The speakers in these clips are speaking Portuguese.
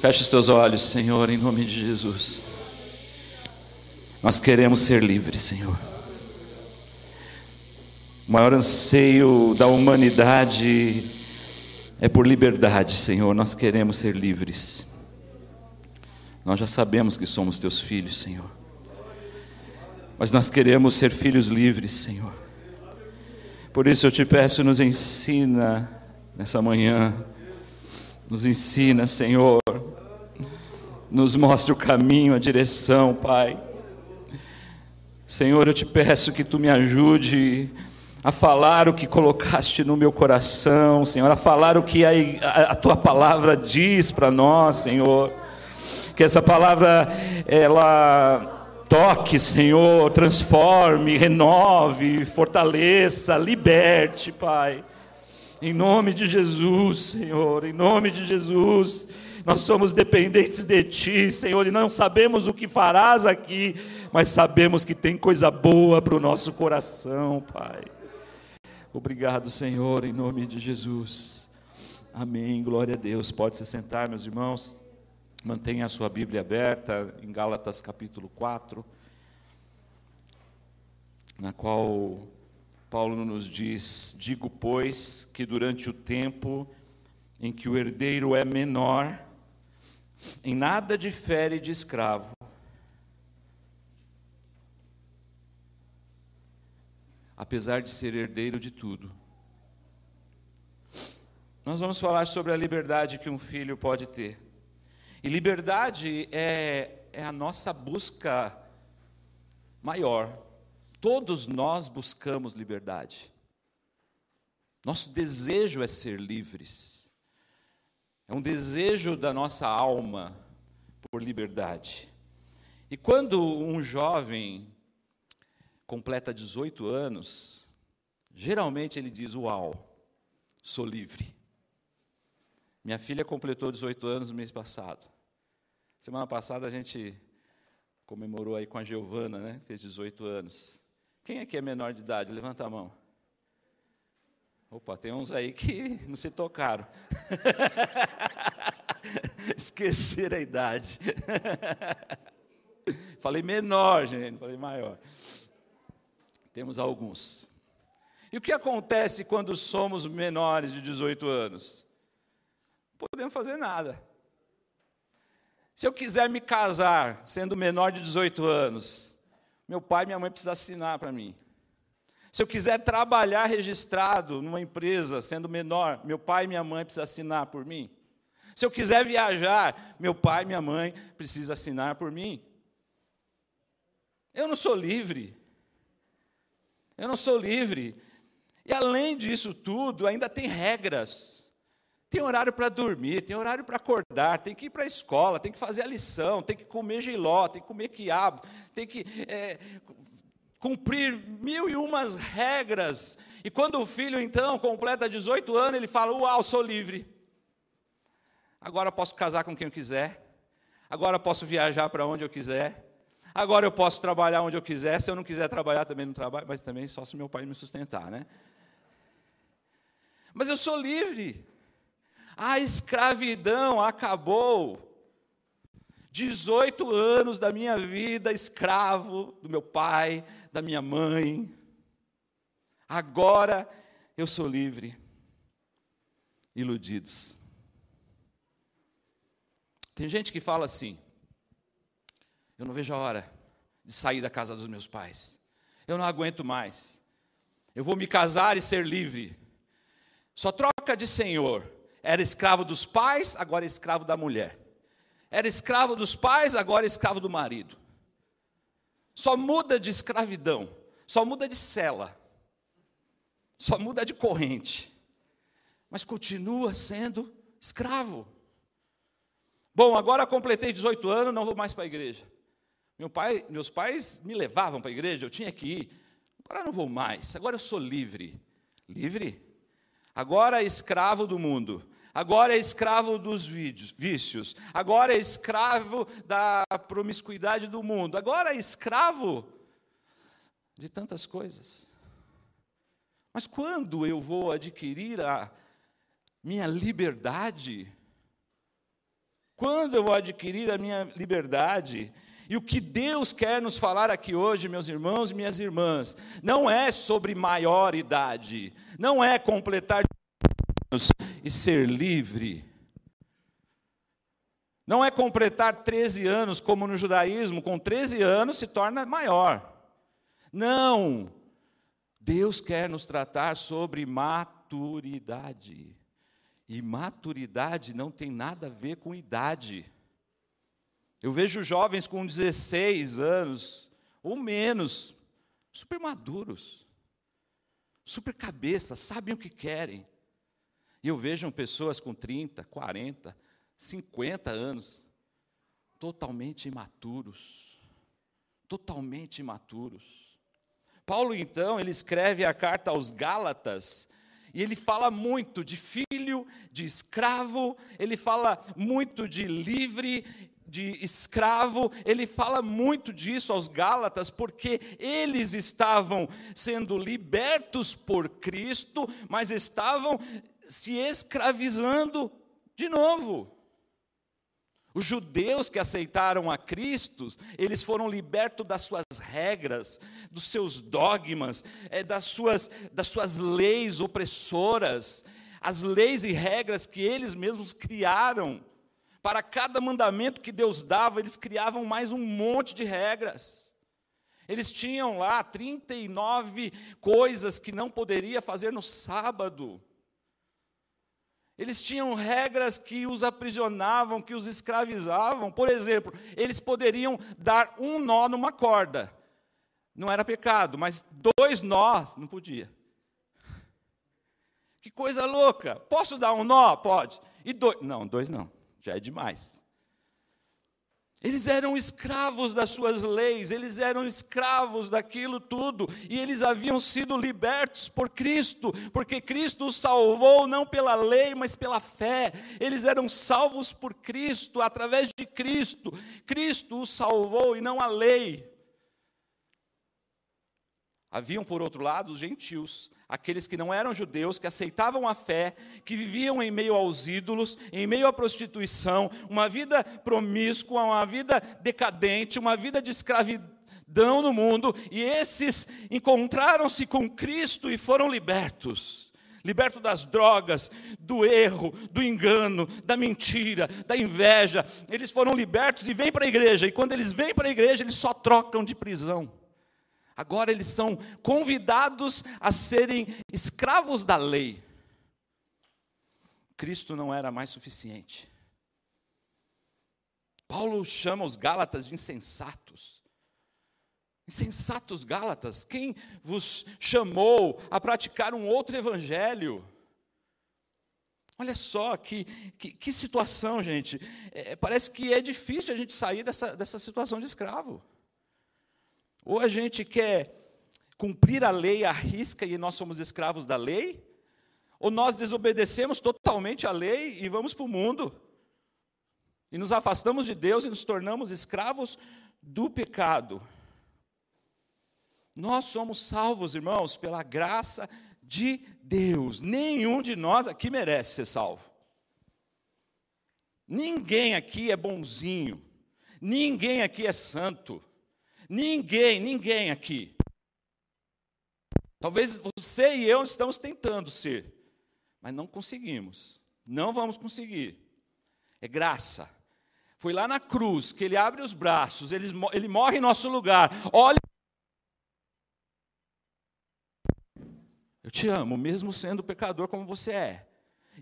Feche os teus olhos, Senhor, em nome de Jesus. Nós queremos ser livres, Senhor. O maior anseio da humanidade é por liberdade, Senhor. Nós queremos ser livres. Nós já sabemos que somos teus filhos, Senhor. Mas nós queremos ser filhos livres, Senhor. Por isso eu te peço, nos ensina nessa manhã. Nos ensina, Senhor. Nos mostra o caminho, a direção, Pai. Senhor, eu te peço que tu me ajude a falar o que colocaste no meu coração, Senhor, a falar o que a, a, a tua palavra diz para nós, Senhor. Que essa palavra, ela toque, Senhor, transforme, renove, fortaleça, liberte, Pai. Em nome de Jesus, Senhor, em nome de Jesus. Nós somos dependentes de Ti, Senhor, e não sabemos o que farás aqui, mas sabemos que tem coisa boa para o nosso coração, Pai. Obrigado, Senhor, em nome de Jesus. Amém. Glória a Deus. Pode se sentar, meus irmãos. Mantenha a sua Bíblia aberta em Gálatas capítulo 4, na qual Paulo nos diz: Digo, pois, que durante o tempo em que o herdeiro é menor, em nada difere de escravo, apesar de ser herdeiro de tudo. Nós vamos falar sobre a liberdade que um filho pode ter. E liberdade é, é a nossa busca maior. Todos nós buscamos liberdade. Nosso desejo é ser livres. É um desejo da nossa alma por liberdade. E quando um jovem completa 18 anos, geralmente ele diz: Uau, sou livre. Minha filha completou 18 anos no mês passado. Semana passada a gente comemorou aí com a Giovana, né? Fez 18 anos. Quem aqui é menor de idade? Levanta a mão. Opa, tem uns aí que não se tocaram. Esquecer a idade. falei menor, gente, falei maior. Temos alguns. E o que acontece quando somos menores de 18 anos? Não podemos fazer nada. Se eu quiser me casar sendo menor de 18 anos, meu pai e minha mãe precisam assinar para mim. Se eu quiser trabalhar registrado numa empresa sendo menor, meu pai e minha mãe precisam assinar por mim. Se eu quiser viajar, meu pai e minha mãe precisam assinar por mim. Eu não sou livre. Eu não sou livre. E além disso tudo, ainda tem regras. Tem horário para dormir, tem horário para acordar, tem que ir para a escola, tem que fazer a lição, tem que comer giló, tem que comer quiabo, tem que é, cumprir mil e umas regras. E quando o filho, então, completa 18 anos, ele fala: Uau, sou livre. Agora posso casar com quem eu quiser. Agora posso viajar para onde eu quiser. Agora eu posso trabalhar onde eu quiser. Se eu não quiser trabalhar, também não trabalho, mas também só se meu pai me sustentar, né? Mas eu sou livre. A escravidão acabou. 18 anos da minha vida escravo do meu pai, da minha mãe. Agora eu sou livre. Iludidos. Tem gente que fala assim: eu não vejo a hora de sair da casa dos meus pais. Eu não aguento mais. Eu vou me casar e ser livre. Só troca de senhor. Era escravo dos pais, agora é escravo da mulher. Era escravo dos pais, agora é escravo do marido. Só muda de escravidão, só muda de cela, só muda de corrente, mas continua sendo escravo. Bom, agora completei 18 anos, não vou mais para a igreja. Meu pai, meus pais me levavam para a igreja, eu tinha que ir. Agora não vou mais, agora eu sou livre. Livre? Agora é escravo do mundo. Agora é escravo dos vícios. Agora é escravo da promiscuidade do mundo. Agora é escravo de tantas coisas. Mas quando eu vou adquirir a minha liberdade? Quando eu vou adquirir a minha liberdade? E o que Deus quer nos falar aqui hoje, meus irmãos e minhas irmãs, não é sobre maior idade, não é completar e ser livre. Não é completar 13 anos, como no judaísmo, com 13 anos se torna maior. Não! Deus quer nos tratar sobre maturidade. E maturidade não tem nada a ver com idade. Eu vejo jovens com 16 anos ou menos, super maduros, super cabeça, sabem o que querem. E eu vejo pessoas com 30, 40, 50 anos, totalmente imaturos. Totalmente imaturos. Paulo, então, ele escreve a carta aos Gálatas, e ele fala muito de filho, de escravo, ele fala muito de livre, de escravo, ele fala muito disso aos Gálatas, porque eles estavam sendo libertos por Cristo, mas estavam se escravizando de novo. Os judeus que aceitaram a Cristo, eles foram libertos das suas regras, dos seus dogmas, é, das, suas, das suas leis opressoras, as leis e regras que eles mesmos criaram. Para cada mandamento que Deus dava, eles criavam mais um monte de regras. Eles tinham lá 39 coisas que não poderia fazer no sábado. Eles tinham regras que os aprisionavam, que os escravizavam. Por exemplo, eles poderiam dar um nó numa corda. Não era pecado, mas dois nós não podia. Que coisa louca! Posso dar um nó? Pode. E dois? Não, dois não. Já é demais. Eles eram escravos das suas leis, eles eram escravos daquilo tudo, e eles haviam sido libertos por Cristo, porque Cristo os salvou não pela lei, mas pela fé. Eles eram salvos por Cristo, através de Cristo. Cristo os salvou e não a lei. Haviam, por outro lado, os gentios, aqueles que não eram judeus, que aceitavam a fé, que viviam em meio aos ídolos, em meio à prostituição, uma vida promíscua, uma vida decadente, uma vida de escravidão no mundo, e esses encontraram-se com Cristo e foram libertos. Libertos das drogas, do erro, do engano, da mentira, da inveja. Eles foram libertos e vêm para a igreja, e quando eles vêm para a igreja, eles só trocam de prisão. Agora eles são convidados a serem escravos da lei. Cristo não era mais suficiente. Paulo chama os Gálatas de insensatos. Insensatos Gálatas, quem vos chamou a praticar um outro evangelho? Olha só que, que, que situação, gente. É, parece que é difícil a gente sair dessa, dessa situação de escravo. Ou a gente quer cumprir a lei à risca e nós somos escravos da lei, ou nós desobedecemos totalmente a lei e vamos para o mundo, e nos afastamos de Deus e nos tornamos escravos do pecado. Nós somos salvos, irmãos, pela graça de Deus. Nenhum de nós aqui merece ser salvo. Ninguém aqui é bonzinho. Ninguém aqui é santo. Ninguém, ninguém aqui. Talvez você e eu estamos tentando ser, mas não conseguimos. Não vamos conseguir. É graça. Foi lá na cruz que ele abre os braços, ele, ele morre em nosso lugar. Olha. Eu te amo, mesmo sendo pecador como você é.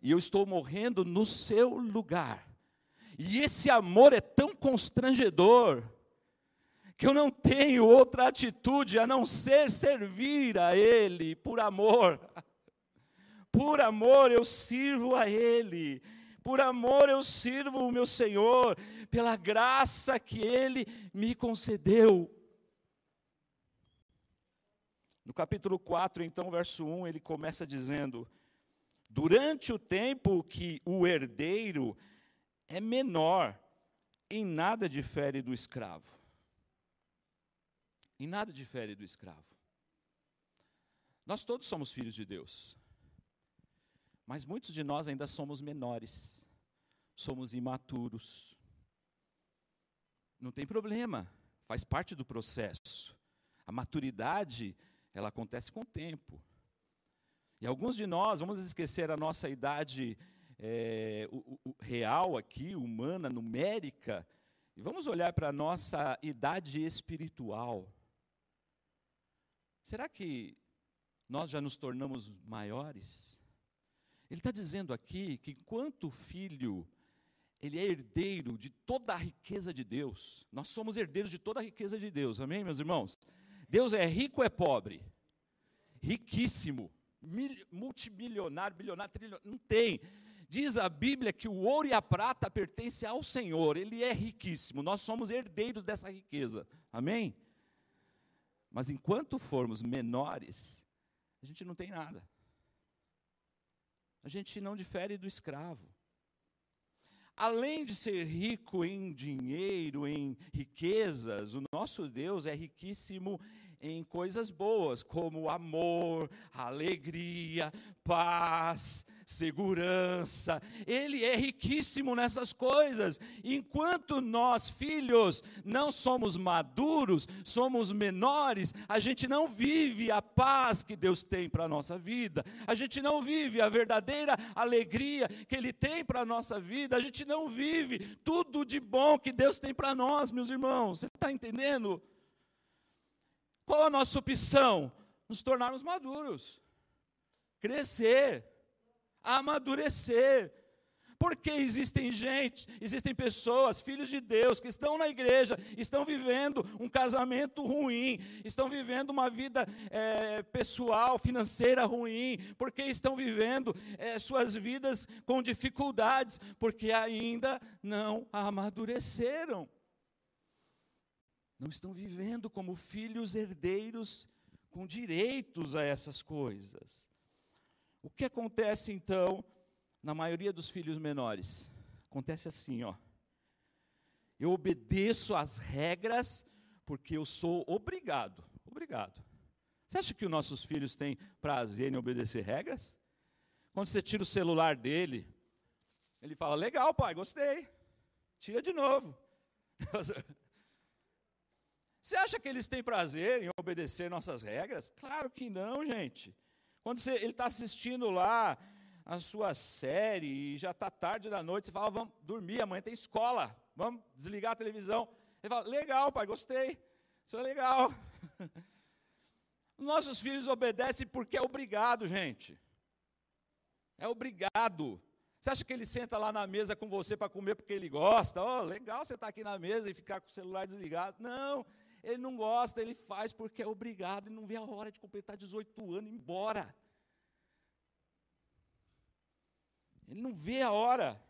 E eu estou morrendo no seu lugar. E esse amor é tão constrangedor que eu não tenho outra atitude a não ser servir a Ele por amor. Por amor eu sirvo a Ele. Por amor eu sirvo o meu Senhor, pela graça que Ele me concedeu. No capítulo 4, então, verso 1, ele começa dizendo: Durante o tempo que o herdeiro é menor, em nada difere do escravo em nada difere do escravo. Nós todos somos filhos de Deus. Mas muitos de nós ainda somos menores. somos imaturos. Não tem problema, faz parte do processo. A maturidade, ela acontece com o tempo. E alguns de nós, vamos esquecer a nossa idade é, o, o, real aqui, humana, numérica, e vamos olhar para a nossa idade espiritual. Será que nós já nos tornamos maiores? Ele está dizendo aqui que enquanto filho, ele é herdeiro de toda a riqueza de Deus. Nós somos herdeiros de toda a riqueza de Deus, amém, meus irmãos? Deus é rico ou é pobre? Riquíssimo, multimilionário, bilionário, trilionário, não tem. Diz a Bíblia que o ouro e a prata pertencem ao Senhor, ele é riquíssimo, nós somos herdeiros dessa riqueza, amém? Mas enquanto formos menores, a gente não tem nada. A gente não difere do escravo. Além de ser rico em dinheiro, em riquezas, o nosso Deus é riquíssimo em coisas boas, como amor, alegria, paz, segurança. Ele é riquíssimo nessas coisas. Enquanto nós, filhos, não somos maduros, somos menores, a gente não vive a paz que Deus tem para a nossa vida, a gente não vive a verdadeira alegria que Ele tem para a nossa vida, a gente não vive tudo de bom que Deus tem para nós, meus irmãos. Você está entendendo? Qual a nossa opção? Nos tornarmos maduros, crescer, amadurecer. Porque existem gente, existem pessoas, filhos de Deus, que estão na igreja, estão vivendo um casamento ruim, estão vivendo uma vida é, pessoal, financeira ruim, porque estão vivendo é, suas vidas com dificuldades, porque ainda não amadureceram não estão vivendo como filhos herdeiros com direitos a essas coisas. O que acontece então na maioria dos filhos menores? Acontece assim, ó. Eu obedeço às regras porque eu sou obrigado. Obrigado. Você acha que os nossos filhos têm prazer em obedecer regras? Quando você tira o celular dele, ele fala: Legal, pai, gostei. Tira de novo. Você acha que eles têm prazer em obedecer nossas regras? Claro que não, gente. Quando você, ele está assistindo lá a sua série e já está tarde da noite, você fala, vamos dormir, amanhã tem escola, vamos desligar a televisão. Ele fala, legal, pai, gostei, isso é legal. Nossos filhos obedecem porque é obrigado, gente. É obrigado. Você acha que ele senta lá na mesa com você para comer porque ele gosta? Oh, legal você estar tá aqui na mesa e ficar com o celular desligado. Não, ele não gosta, ele faz porque é obrigado e não vê a hora de completar 18 anos e ir embora. Ele não vê a hora.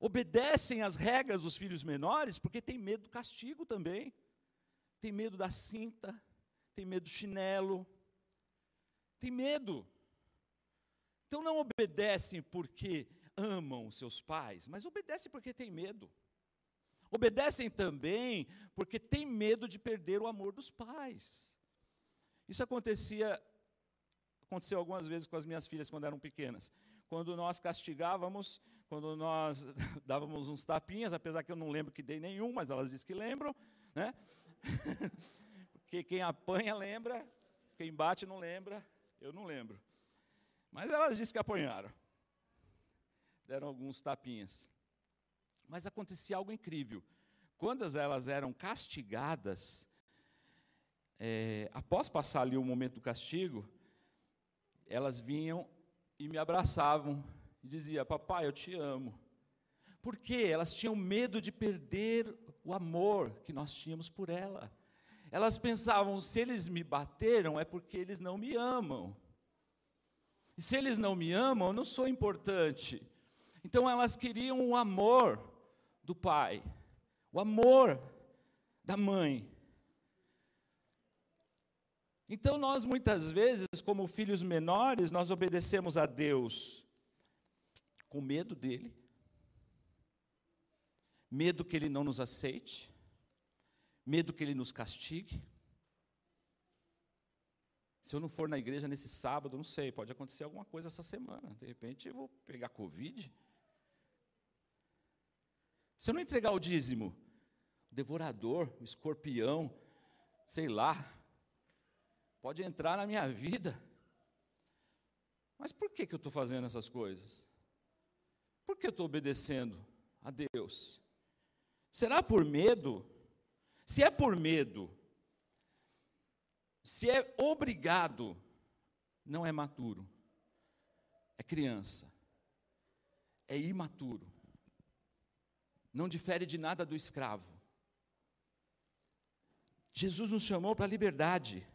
Obedecem às regras dos filhos menores porque tem medo do castigo também. Tem medo da cinta, tem medo do chinelo. Tem medo. Então não obedecem porque amam seus pais, mas obedecem porque tem medo. Obedecem também porque têm medo de perder o amor dos pais. Isso acontecia aconteceu algumas vezes com as minhas filhas quando eram pequenas. Quando nós castigávamos, quando nós dávamos uns tapinhas, apesar que eu não lembro que dei nenhum, mas elas dizem que lembram, né? Porque quem apanha lembra, quem bate não lembra, eu não lembro. Mas elas dizem que apanharam. Deram alguns tapinhas. Mas acontecia algo incrível. Quando elas eram castigadas, é, após passar ali o momento do castigo, elas vinham e me abraçavam e diziam: Papai, eu te amo. Por quê? Elas tinham medo de perder o amor que nós tínhamos por ela. Elas pensavam: se eles me bateram, é porque eles não me amam. E se eles não me amam, eu não sou importante. Então elas queriam o amor do pai, o amor da mãe. Então nós muitas vezes, como filhos menores, nós obedecemos a Deus com medo dele, medo que ele não nos aceite, medo que ele nos castigue. Se eu não for na igreja nesse sábado, não sei, pode acontecer alguma coisa essa semana. De repente eu vou pegar Covid. Se eu não entregar o dízimo, o devorador, o escorpião, sei lá, pode entrar na minha vida. Mas por que, que eu estou fazendo essas coisas? Por que eu estou obedecendo a Deus? Será por medo? Se é por medo, se é obrigado, não é maturo, é criança, é imaturo, não difere de nada do escravo. Jesus nos chamou para a liberdade,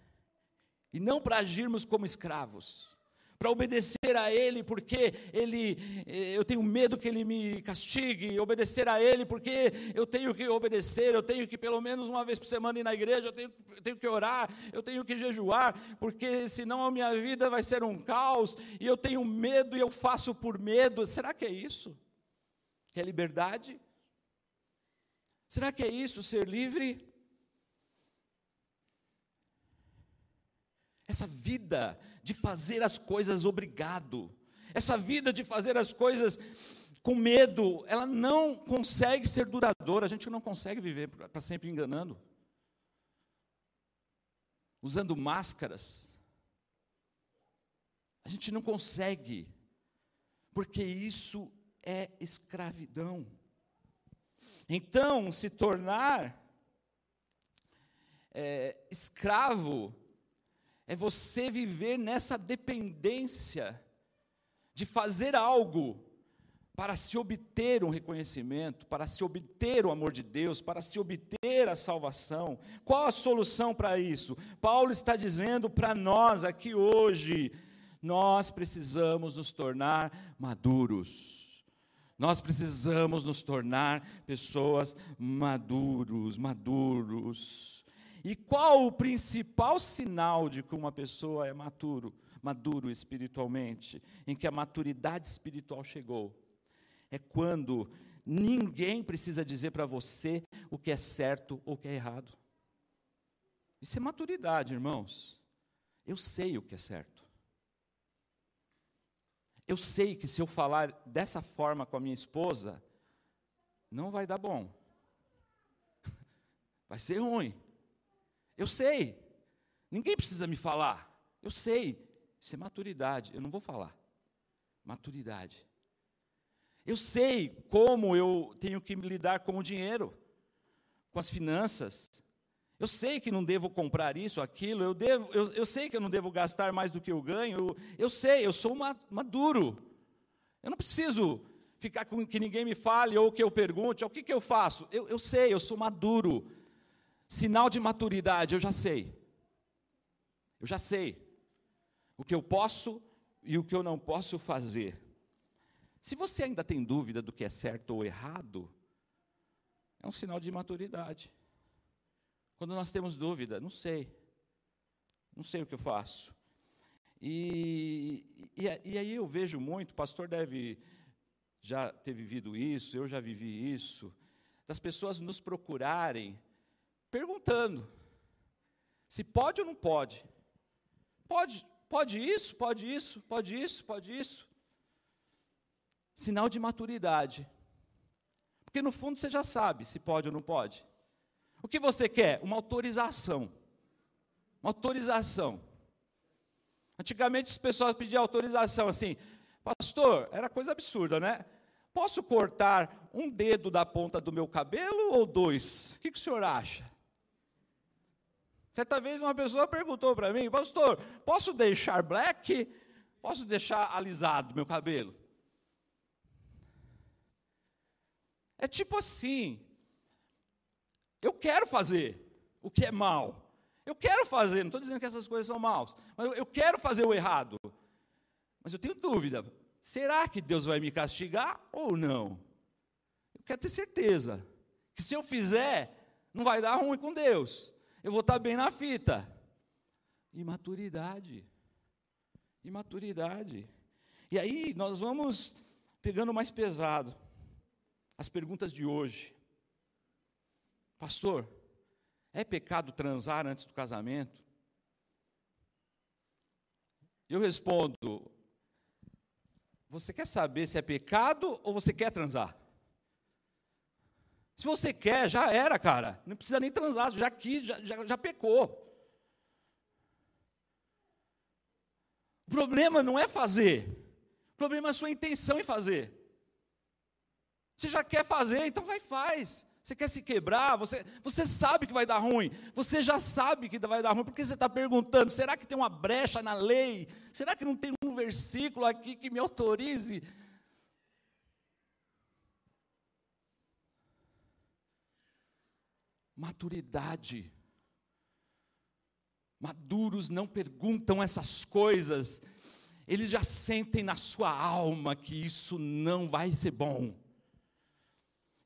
e não para agirmos como escravos para obedecer a Ele, porque Ele, eh, eu tenho medo que Ele me castigue, obedecer a Ele, porque eu tenho que obedecer, eu tenho que pelo menos uma vez por semana ir na igreja, eu tenho, eu tenho que orar, eu tenho que jejuar, porque senão a minha vida vai ser um caos, e eu tenho medo e eu faço por medo. Será que é isso? Que é liberdade? Será que é isso, ser livre? essa vida de fazer as coisas obrigado, essa vida de fazer as coisas com medo, ela não consegue ser duradoura, a gente não consegue viver para sempre enganando, usando máscaras. A gente não consegue, porque isso é escravidão. Então, se tornar é, escravo é você viver nessa dependência de fazer algo para se obter um reconhecimento, para se obter o amor de Deus, para se obter a salvação. Qual a solução para isso? Paulo está dizendo para nós aqui hoje, nós precisamos nos tornar maduros. Nós precisamos nos tornar pessoas maduros, maduros. E qual o principal sinal de que uma pessoa é maturo, maduro espiritualmente, em que a maturidade espiritual chegou? É quando ninguém precisa dizer para você o que é certo ou o que é errado. Isso é maturidade, irmãos. Eu sei o que é certo. Eu sei que se eu falar dessa forma com a minha esposa, não vai dar bom. Vai ser ruim. Eu sei. Ninguém precisa me falar. Eu sei. Isso é maturidade. Eu não vou falar. Maturidade. Eu sei como eu tenho que lidar com o dinheiro, com as finanças. Eu sei que não devo comprar isso, aquilo. Eu, devo, eu, eu sei que eu não devo gastar mais do que eu ganho. Eu, eu sei, eu sou maduro. Eu não preciso ficar com que ninguém me fale ou que eu pergunte, o que, que eu faço. Eu, eu sei, eu sou maduro. Sinal de maturidade, eu já sei. Eu já sei o que eu posso e o que eu não posso fazer. Se você ainda tem dúvida do que é certo ou errado, é um sinal de maturidade. Quando nós temos dúvida, não sei, não sei o que eu faço. E, e, e aí eu vejo muito, o pastor deve já ter vivido isso, eu já vivi isso, das pessoas nos procurarem perguntando se pode ou não pode. Pode, pode isso, pode isso, pode isso, pode isso. Sinal de maturidade. Porque no fundo você já sabe se pode ou não pode. O que você quer? Uma autorização. Uma autorização. Antigamente as pessoas pediam autorização assim, pastor, era coisa absurda, né? Posso cortar um dedo da ponta do meu cabelo ou dois? O que, que o senhor acha? Certa vez uma pessoa perguntou para mim, pastor, posso deixar black? Posso deixar alisado meu cabelo? É tipo assim, eu quero fazer o que é mal. Eu quero fazer, não estou dizendo que essas coisas são maus, mas eu quero fazer o errado. Mas eu tenho dúvida, será que Deus vai me castigar ou não? Eu quero ter certeza que se eu fizer, não vai dar ruim com Deus eu vou estar bem na fita. Imaturidade. Imaturidade. E aí nós vamos pegando mais pesado. As perguntas de hoje. Pastor, é pecado transar antes do casamento? Eu respondo: Você quer saber se é pecado ou você quer transar? você quer, já era, cara. Não precisa nem transar, já quis, já, já, já pecou. O problema não é fazer, o problema é a sua intenção em fazer. Você já quer fazer, então vai faz. Você quer se quebrar, você, você sabe que vai dar ruim, você já sabe que vai dar ruim, porque você está perguntando: será que tem uma brecha na lei? Será que não tem um versículo aqui que me autorize? Maturidade. Maduros não perguntam essas coisas, eles já sentem na sua alma que isso não vai ser bom.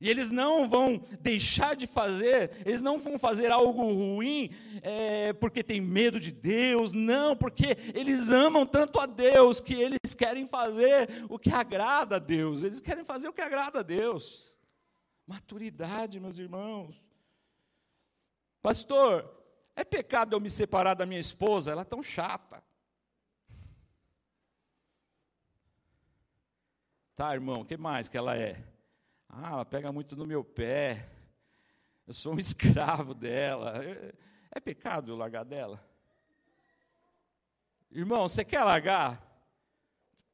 E eles não vão deixar de fazer, eles não vão fazer algo ruim é, porque tem medo de Deus, não, porque eles amam tanto a Deus que eles querem fazer o que agrada a Deus, eles querem fazer o que agrada a Deus. Maturidade, meus irmãos. Pastor, é pecado eu me separar da minha esposa? Ela é tão chata. Tá, irmão, o que mais que ela é? Ah, ela pega muito no meu pé. Eu sou um escravo dela. É, é pecado eu largar dela? Irmão, você quer largar?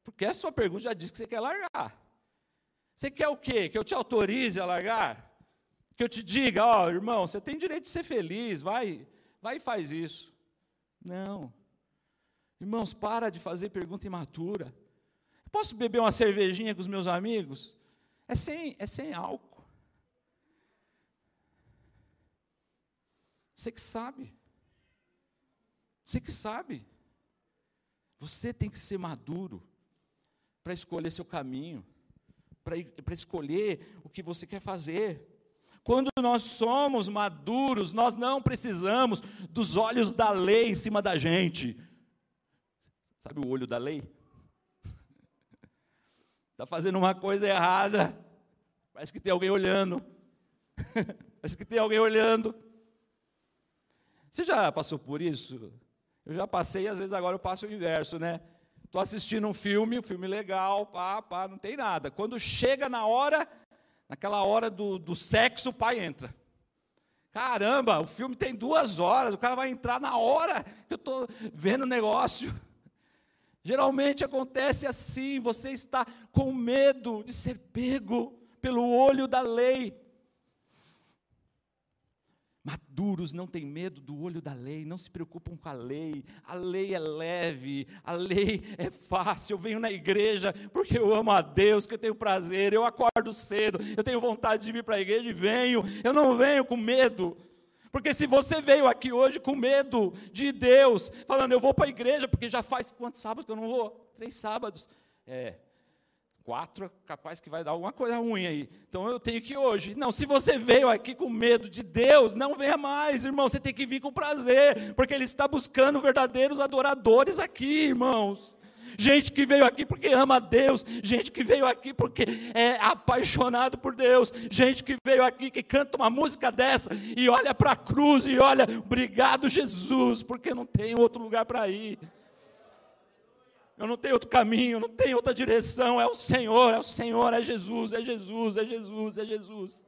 Porque a sua pergunta já diz que você quer largar. Você quer o quê? Que eu te autorize a largar? Que eu te diga, ó, oh, irmão, você tem direito de ser feliz, vai, vai e faz isso. Não. Irmãos, para de fazer pergunta imatura. Posso beber uma cervejinha com os meus amigos? É sem, é sem álcool. Você que sabe. Você que sabe. Você tem que ser maduro para escolher seu caminho, para escolher o que você quer fazer. Quando nós somos maduros, nós não precisamos dos olhos da lei em cima da gente. Sabe o olho da lei? Está fazendo uma coisa errada. Parece que tem alguém olhando. Parece que tem alguém olhando. Você já passou por isso? Eu já passei, às vezes agora eu passo o inverso, né? Estou assistindo um filme, um filme legal, pá, pá, não tem nada. Quando chega na hora, naquela hora do, do sexo, o pai entra. Caramba, o filme tem duas horas, o cara vai entrar na hora que eu estou vendo o negócio. Geralmente acontece assim, você está com medo de ser pego pelo olho da lei. Maduros não têm medo do olho da lei, não se preocupam com a lei. A lei é leve, a lei é fácil. Eu venho na igreja porque eu amo a Deus, que eu tenho prazer. Eu acordo cedo, eu tenho vontade de vir para a igreja e venho. Eu não venho com medo. Porque se você veio aqui hoje com medo de Deus, falando, eu vou para a igreja, porque já faz quantos sábados que eu não vou? Três sábados. É, quatro, capaz que vai dar alguma coisa ruim aí. Então eu tenho que ir hoje. Não, se você veio aqui com medo de Deus, não venha mais, irmão. Você tem que vir com prazer, porque Ele está buscando verdadeiros adoradores aqui, irmãos gente que veio aqui porque ama a Deus, gente que veio aqui porque é apaixonado por Deus, gente que veio aqui que canta uma música dessa e olha para a cruz e olha, obrigado Jesus, porque não tem outro lugar para ir. Eu não tenho outro caminho, não tenho outra direção, é o Senhor, é o Senhor, é Jesus, é Jesus, é Jesus, é Jesus.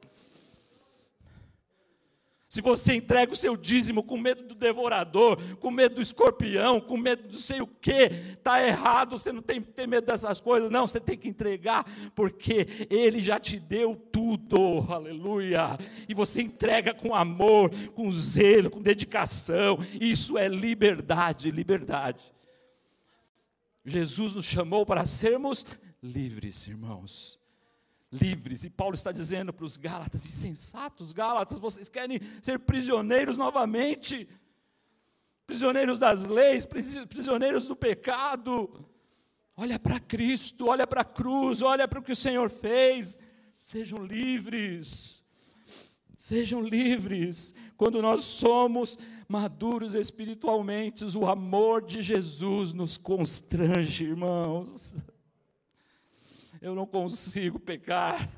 Se você entrega o seu dízimo com medo do devorador, com medo do escorpião, com medo do sei o quê, está errado, você não tem que ter medo dessas coisas, não, você tem que entregar, porque Ele já te deu tudo, aleluia. E você entrega com amor, com zelo, com dedicação, isso é liberdade, liberdade. Jesus nos chamou para sermos livres, irmãos livres. E Paulo está dizendo para os Gálatas, insensatos Gálatas, vocês querem ser prisioneiros novamente? Prisioneiros das leis, prisioneiros do pecado. Olha para Cristo, olha para a cruz, olha para o que o Senhor fez. Sejam livres. Sejam livres. Quando nós somos maduros espiritualmente, o amor de Jesus nos constrange, irmãos eu não consigo pecar,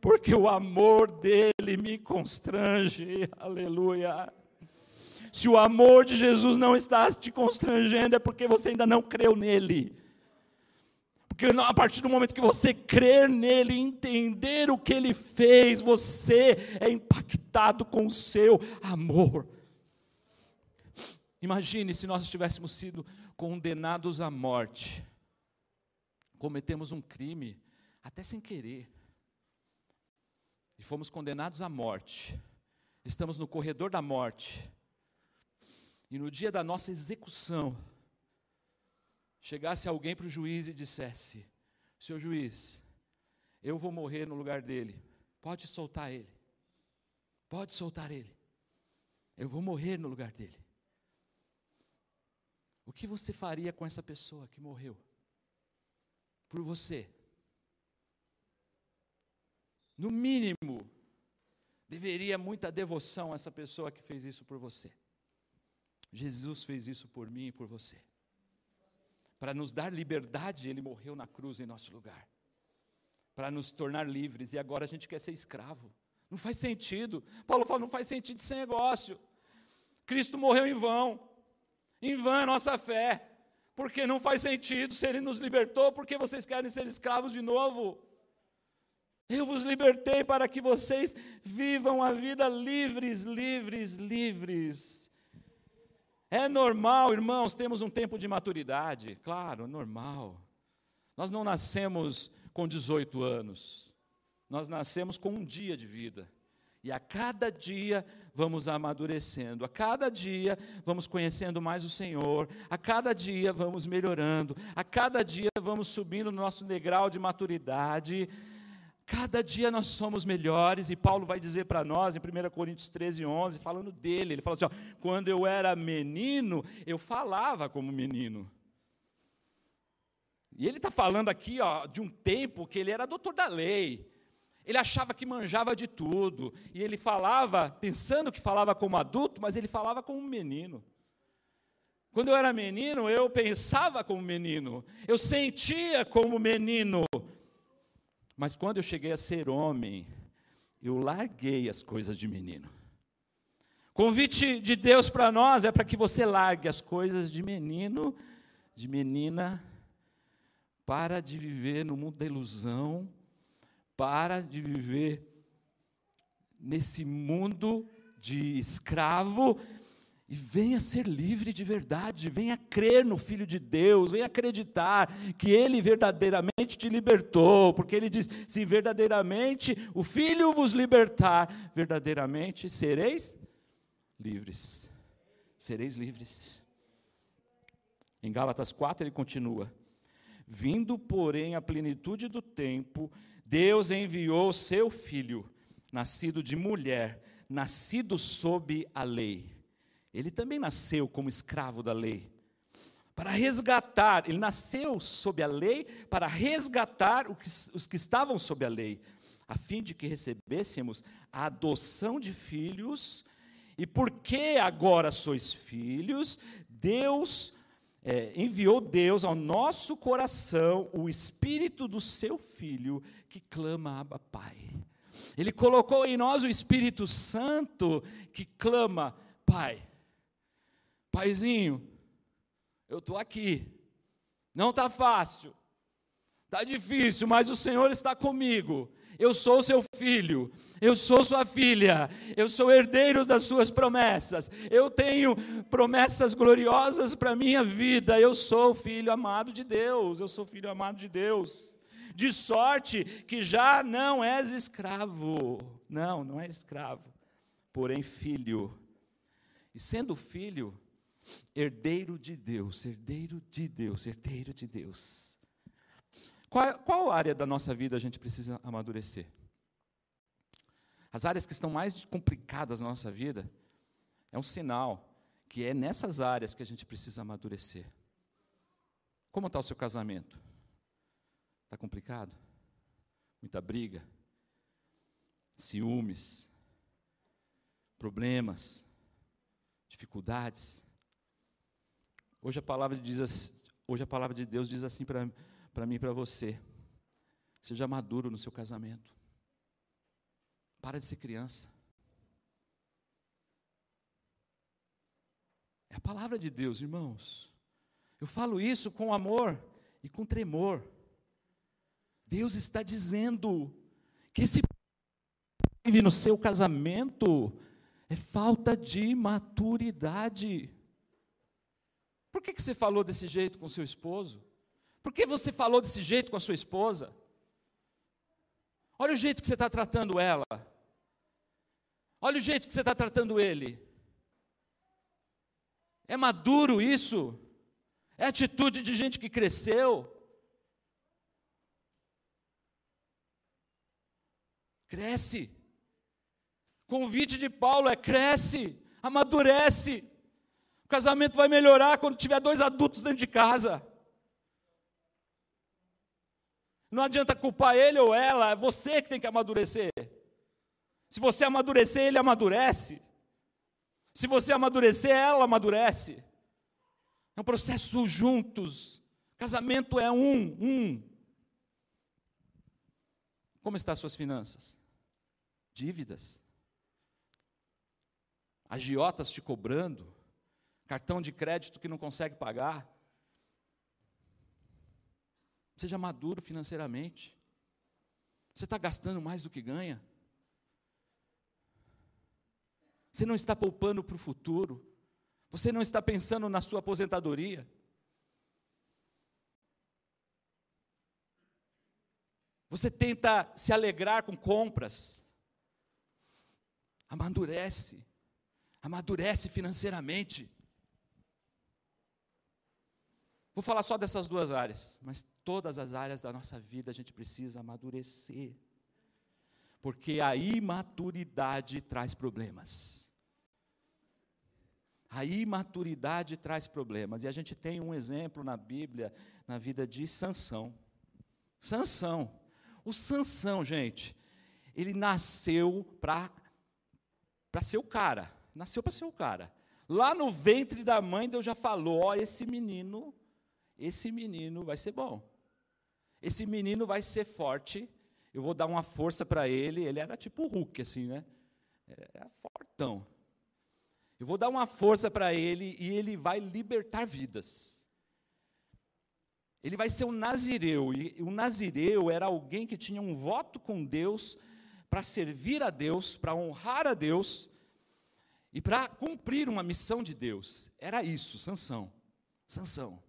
porque o amor dele me constrange, aleluia. Se o amor de Jesus não está te constrangendo, é porque você ainda não creu nele. Porque a partir do momento que você crer nele, entender o que ele fez, você é impactado com o seu amor. Imagine se nós tivéssemos sido condenados à morte, cometemos um crime, até sem querer, e fomos condenados à morte, estamos no corredor da morte, e no dia da nossa execução, chegasse alguém para o juiz e dissesse: Senhor juiz, eu vou morrer no lugar dele, pode soltar ele, pode soltar ele, eu vou morrer no lugar dele. O que você faria com essa pessoa que morreu? Por você. No mínimo, deveria muita devoção a essa pessoa que fez isso por você. Jesus fez isso por mim e por você. Para nos dar liberdade, ele morreu na cruz em nosso lugar. Para nos tornar livres, e agora a gente quer ser escravo. Não faz sentido. Paulo fala: não faz sentido esse negócio. Cristo morreu em vão. Em vão a nossa fé. Porque não faz sentido se ele nos libertou, porque vocês querem ser escravos de novo. Eu vos libertei para que vocês vivam a vida livres, livres, livres. É normal, irmãos, temos um tempo de maturidade, claro, normal. Nós não nascemos com 18 anos, nós nascemos com um dia de vida. E a cada dia vamos amadurecendo, a cada dia vamos conhecendo mais o Senhor, a cada dia vamos melhorando, a cada dia vamos subindo no nosso degrau de maturidade. Cada dia nós somos melhores, e Paulo vai dizer para nós, em 1 Coríntios 13, 11, falando dele, ele fala assim: ó, quando eu era menino, eu falava como menino. E ele está falando aqui ó, de um tempo que ele era doutor da lei, ele achava que manjava de tudo, e ele falava, pensando que falava como adulto, mas ele falava como menino. Quando eu era menino, eu pensava como menino, eu sentia como menino, mas quando eu cheguei a ser homem, eu larguei as coisas de menino. Convite de Deus para nós é para que você largue as coisas de menino, de menina, para de viver no mundo da ilusão, para de viver nesse mundo de escravo e venha ser livre de verdade, venha crer no Filho de Deus, venha acreditar que Ele verdadeiramente te libertou, porque Ele diz: se verdadeiramente o Filho vos libertar, verdadeiramente sereis livres. Sereis livres. Em Gálatas 4 ele continua: Vindo, porém, a plenitude do tempo, Deus enviou seu filho, nascido de mulher, nascido sob a lei ele também nasceu como escravo da lei. Para resgatar, ele nasceu sob a lei para resgatar os que estavam sob a lei, a fim de que recebêssemos a adoção de filhos. E porque agora sois filhos, Deus é, enviou Deus ao nosso coração o Espírito do seu Filho que clama Abba Pai. Ele colocou em nós o Espírito Santo que clama Pai. Paizinho, eu estou aqui. Não está fácil, está difícil, mas o Senhor está comigo. Eu sou seu filho, eu sou sua filha, eu sou herdeiro das suas promessas, eu tenho promessas gloriosas para a minha vida, eu sou filho amado de Deus, eu sou filho amado de Deus. De sorte que já não és escravo, não, não é escravo, porém filho. E sendo filho, herdeiro de Deus, herdeiro de Deus, herdeiro de Deus. Qual, qual área da nossa vida a gente precisa amadurecer? As áreas que estão mais complicadas na nossa vida é um sinal que é nessas áreas que a gente precisa amadurecer. Como está o seu casamento? Está complicado? Muita briga? Ciúmes? Problemas? Dificuldades? Hoje a palavra, diz, hoje a palavra de Deus diz assim para mim e para você: seja maduro no seu casamento. Para de ser criança. É a palavra de Deus, irmãos. Eu falo isso com amor e com tremor. Deus está dizendo que esse vive no seu casamento é falta de maturidade. Por que, que você falou desse jeito com seu esposo? Por que você falou desse jeito com a sua esposa? Olha o jeito que você está tratando ela. Olha o jeito que você está tratando ele. É maduro isso? É atitude de gente que cresceu? Cresce. Convite de Paulo é cresce, amadurece. O casamento vai melhorar quando tiver dois adultos dentro de casa. Não adianta culpar ele ou ela, é você que tem que amadurecer. Se você amadurecer, ele amadurece. Se você amadurecer, ela amadurece. É um processo juntos. Casamento é um, um. Como estão as suas finanças? Dívidas agiotas te cobrando, cartão de crédito que não consegue pagar. Seja maduro financeiramente. Você está gastando mais do que ganha. Você não está poupando para o futuro. Você não está pensando na sua aposentadoria. Você tenta se alegrar com compras. Amadurece amadurece financeiramente. Vou falar só dessas duas áreas, mas todas as áreas da nossa vida a gente precisa amadurecer. Porque a imaturidade traz problemas. A imaturidade traz problemas. E a gente tem um exemplo na Bíblia, na vida de Sansão. Sansão. O Sansão, gente, ele nasceu para ser o cara nasceu para ser o cara. Lá no ventre da mãe, Deus já falou: ó, esse menino, esse menino vai ser bom. Esse menino vai ser forte. Eu vou dar uma força para ele. Ele era tipo o Hulk, assim, né? Era fortão. Eu vou dar uma força para ele e ele vai libertar vidas. Ele vai ser um nazireu. E o nazireu era alguém que tinha um voto com Deus para servir a Deus, para honrar a Deus e para cumprir uma missão de Deus, era isso, Sansão. Sansão.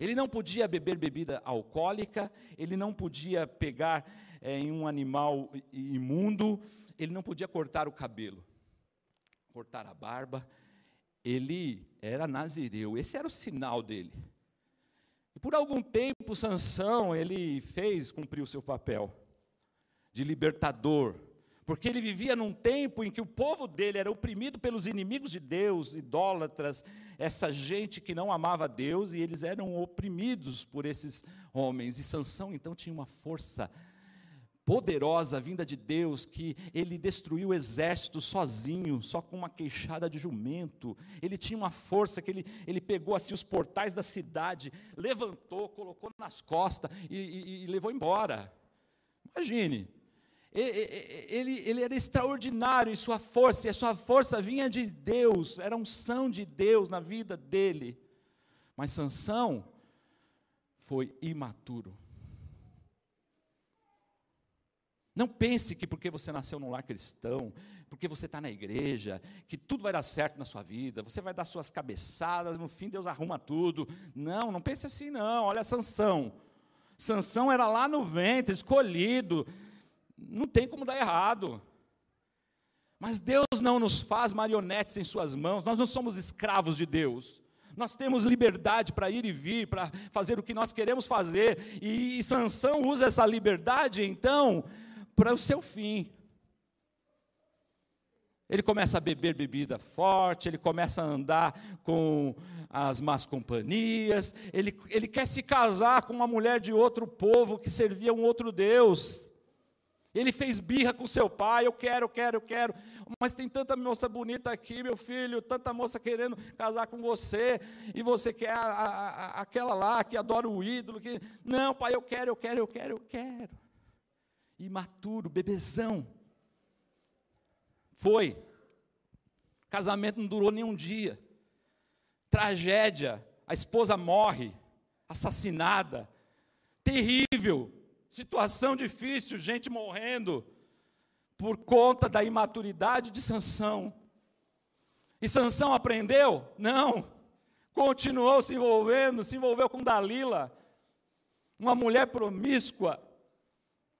Ele não podia beber bebida alcoólica, ele não podia pegar é, em um animal imundo, ele não podia cortar o cabelo, cortar a barba. Ele era nazireu, esse era o sinal dele. E por algum tempo Sansão, ele fez cumprir o seu papel de libertador, porque ele vivia num tempo em que o povo dele era oprimido pelos inimigos de Deus, idólatras, essa gente que não amava Deus, e eles eram oprimidos por esses homens. E Sansão então tinha uma força poderosa vinda de Deus, que ele destruiu o exército sozinho, só com uma queixada de jumento. Ele tinha uma força que ele, ele pegou assim os portais da cidade, levantou, colocou nas costas e, e, e levou embora. Imagine, ele, ele era extraordinário em sua força, e a sua força vinha de Deus, era unção de Deus na vida dele. Mas Sansão foi imaturo. Não pense que porque você nasceu num lar cristão, porque você está na igreja, que tudo vai dar certo na sua vida, você vai dar suas cabeçadas, no fim Deus arruma tudo. Não, não pense assim não. Olha Sansão. Sansão era lá no ventre, escolhido, não tem como dar errado. Mas Deus não nos faz marionetes em Suas mãos, nós não somos escravos de Deus. Nós temos liberdade para ir e vir, para fazer o que nós queremos fazer, e, e Sansão usa essa liberdade, então, para o seu fim. Ele começa a beber bebida forte, ele começa a andar com as más companhias, ele, ele quer se casar com uma mulher de outro povo que servia um outro Deus. Ele fez birra com seu pai, eu quero, eu quero, eu quero. Mas tem tanta moça bonita aqui, meu filho, tanta moça querendo casar com você, e você quer a, a, aquela lá que adora o ídolo, que não, pai, eu quero, eu quero, eu quero, eu quero. Imaturo, bebezão. Foi. Casamento não durou nem um dia. Tragédia. A esposa morre, assassinada. Terrível situação difícil, gente morrendo, por conta da imaturidade de Sansão. E Sansão aprendeu? Não. Continuou se envolvendo, se envolveu com Dalila, uma mulher promíscua,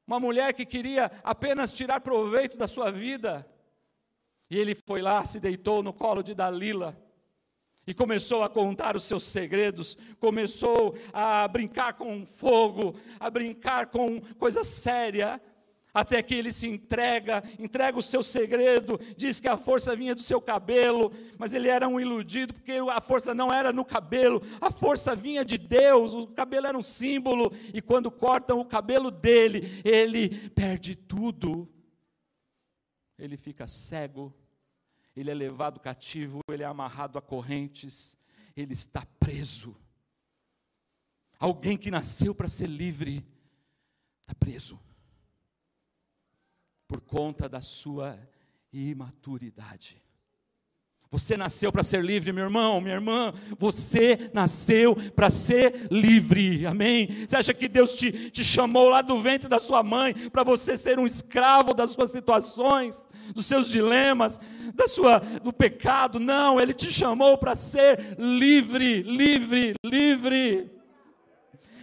uma mulher que queria apenas tirar proveito da sua vida. E ele foi lá, se deitou no colo de Dalila e começou a contar os seus segredos, começou a brincar com fogo, a brincar com coisa séria, até que ele se entrega, entrega o seu segredo, diz que a força vinha do seu cabelo, mas ele era um iludido, porque a força não era no cabelo, a força vinha de Deus, o cabelo era um símbolo, e quando cortam o cabelo dele, ele perde tudo. Ele fica cego, ele é levado cativo, ele é amarrado a correntes, ele está preso. Alguém que nasceu para ser livre, está preso por conta da sua imaturidade. Você nasceu para ser livre, meu irmão, minha irmã. Você nasceu para ser livre, amém? Você acha que Deus te, te chamou lá do ventre da sua mãe para você ser um escravo das suas situações, dos seus dilemas, da sua, do pecado? Não, Ele te chamou para ser livre, livre, livre.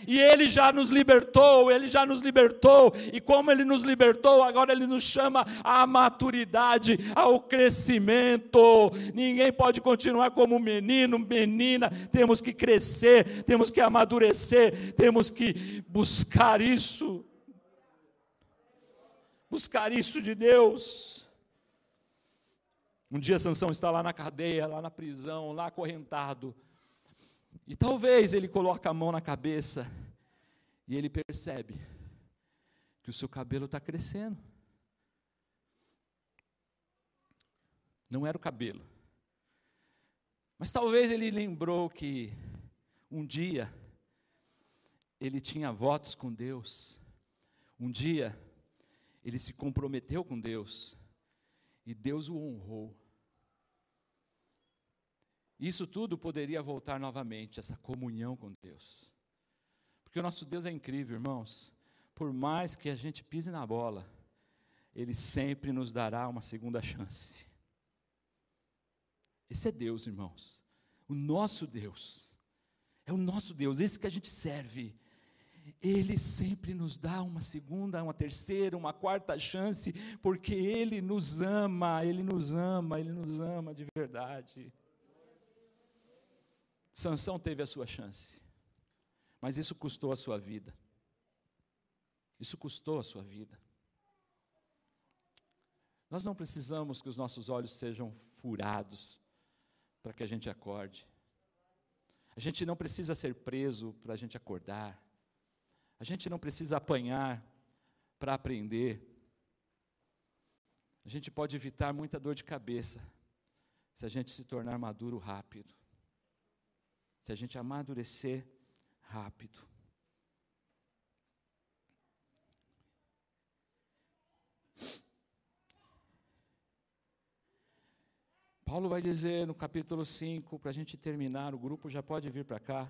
E Ele já nos libertou, Ele já nos libertou, e como Ele nos libertou, agora Ele nos chama à maturidade, ao crescimento. Ninguém pode continuar como menino, menina, temos que crescer, temos que amadurecer, temos que buscar isso. Buscar isso de Deus. Um dia Sansão está lá na cadeia, lá na prisão, lá acorrentado. E talvez ele coloque a mão na cabeça e ele percebe que o seu cabelo está crescendo. Não era o cabelo. Mas talvez ele lembrou que um dia ele tinha votos com Deus. Um dia ele se comprometeu com Deus e Deus o honrou. Isso tudo poderia voltar novamente, essa comunhão com Deus. Porque o nosso Deus é incrível, irmãos. Por mais que a gente pise na bola, Ele sempre nos dará uma segunda chance. Esse é Deus, irmãos. O nosso Deus. É o nosso Deus, esse que a gente serve. Ele sempre nos dá uma segunda, uma terceira, uma quarta chance, porque Ele nos ama, Ele nos ama, Ele nos ama de verdade. Sansão teve a sua chance, mas isso custou a sua vida. Isso custou a sua vida. Nós não precisamos que os nossos olhos sejam furados para que a gente acorde. A gente não precisa ser preso para a gente acordar. A gente não precisa apanhar para aprender. A gente pode evitar muita dor de cabeça se a gente se tornar maduro rápido se a gente amadurecer rápido. Paulo vai dizer no capítulo 5, para a gente terminar, o grupo já pode vir para cá.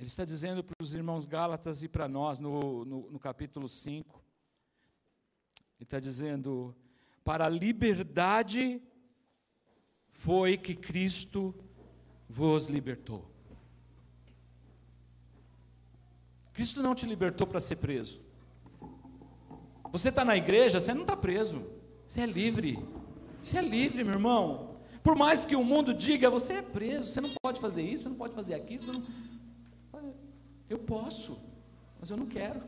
Ele está dizendo para os irmãos Gálatas e para nós, no, no, no capítulo 5, ele está dizendo: para a liberdade foi que Cristo vos libertou. Cristo não te libertou para ser preso. Você está na igreja, você não está preso. Você é livre. Você é livre, meu irmão. Por mais que o mundo diga, você é preso, você não pode fazer isso, você não pode fazer aquilo. Não... Eu posso, mas eu não quero.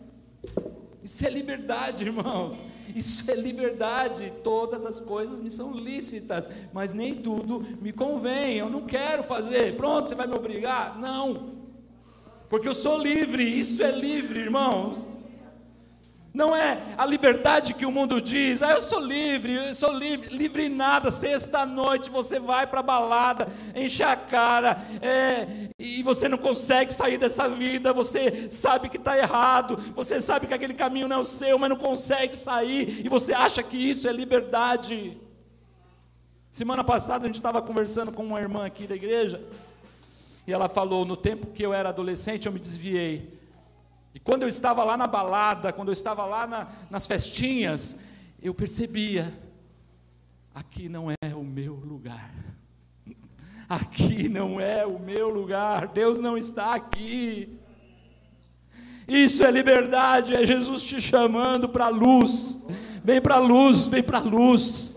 Isso é liberdade, irmãos. Isso é liberdade. Todas as coisas me são lícitas, mas nem tudo me convém. Eu não quero fazer. Pronto, você vai me obrigar? Não. Porque eu sou livre. Isso é livre, irmãos. Não é a liberdade que o mundo diz, ah, eu sou livre, eu sou livre, livre nada. Sexta-noite você vai para a balada, enche a cara, é, e você não consegue sair dessa vida. Você sabe que está errado, você sabe que aquele caminho não é o seu, mas não consegue sair, e você acha que isso é liberdade. Semana passada a gente estava conversando com uma irmã aqui da igreja, E ela falou: no tempo que eu era adolescente, eu me desviei. E quando eu estava lá na balada, quando eu estava lá na, nas festinhas, eu percebia: aqui não é o meu lugar. Aqui não é o meu lugar. Deus não está aqui. Isso é liberdade, é Jesus te chamando para a luz. Vem para a luz, vem para a luz.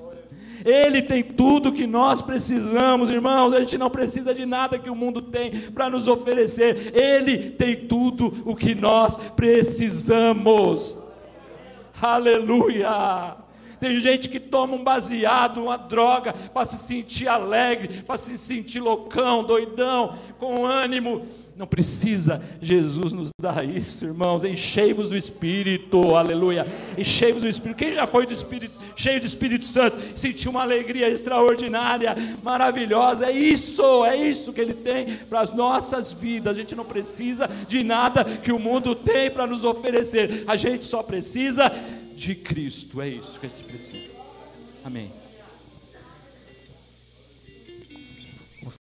Ele tem tudo que nós precisamos, irmãos. A gente não precisa de nada que o mundo tem para nos oferecer. Ele tem tudo o que nós precisamos. Aleluia. Tem gente que toma um baseado, uma droga, para se sentir alegre, para se sentir loucão, doidão, com ânimo não precisa Jesus nos dar isso, irmãos. Enchei-vos do Espírito, aleluia. Enchei-vos do Espírito. Quem já foi do Espírito, cheio do Espírito Santo, sentiu uma alegria extraordinária, maravilhosa. É isso, é isso que Ele tem para as nossas vidas. A gente não precisa de nada que o mundo tem para nos oferecer. A gente só precisa de Cristo. É isso que a gente precisa. Amém.